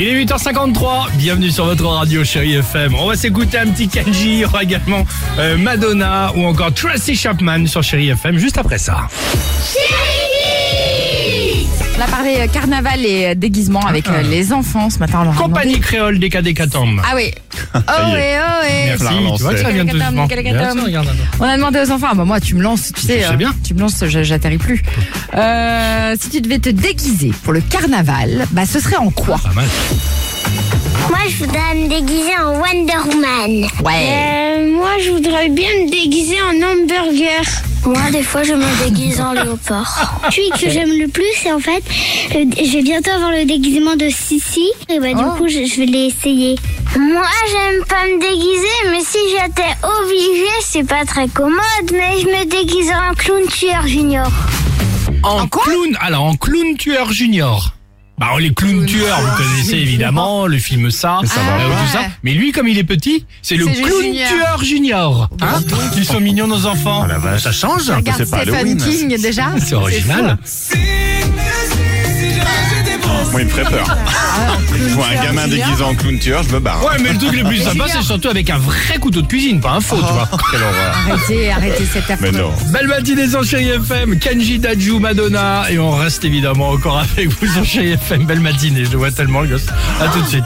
Il est 8h53, bienvenue sur votre radio chérie FM. On va s'écouter un petit Kenji, il y aura également euh, Madonna ou encore Tracy Chapman sur chérie FM juste après ça. On a parlé euh, carnaval et euh, déguisement avec euh, les enfants ce matin. On leur a Compagnie demandé- créole des Cadécatombe. Ah oui. Oh est. oh. Merci, tu vois que ça vient peu. On a demandé aux enfants. Ah bah moi, tu me lances, tu sais. sais bien. Tu me lances, je- j'atterris plus. Euh, si tu devais te déguiser pour le carnaval, bah ce serait en quoi? Pas mal. Moi, je voudrais me déguiser en Wonder Woman. Ouais. Euh, moi, je voudrais bien me déguiser en hamburger. Moi, des fois, je me déguise en léopard. Celui que j'aime le plus, c'est en fait, je vais bientôt avoir le déguisement de Sissi. Et bah, du Oh. coup, je, je vais l'essayer. Moi, j'aime pas me déguiser, mais si j'étais obligée, c'est pas très commode, mais je me déguiserais en clown tueur junior. En, clown, alors en clown tueur junior. Bah les clowns tueurs, vous connaissez évidemment le film ça, Ça euh, va, tout ça. Mais lui, comme il est petit, c'est le C'est clown junior. tueur junior. Hein Ils sont mignons nos enfants. La vache. Ça change. Regarde c'est pas Stephen Halloween. King déjà. C'est original. fou. Moi, il me ferait peur. Je vois un gamin déguisé en clown tueur, je me barre. Ouais, mais le truc le plus sympa, c'est surtout avec un vrai couteau de cuisine, pas un faux, tu vois. Quelle horreur. Arrêtez, arrêtez cette affreux. Mais non. Belle matinée sur Chéri FM, Kenji Daju, Madonna, et on reste évidemment encore avec vous sur Chéri FM. Belle matinée, je le vois tellement le gosse. À tout de suite.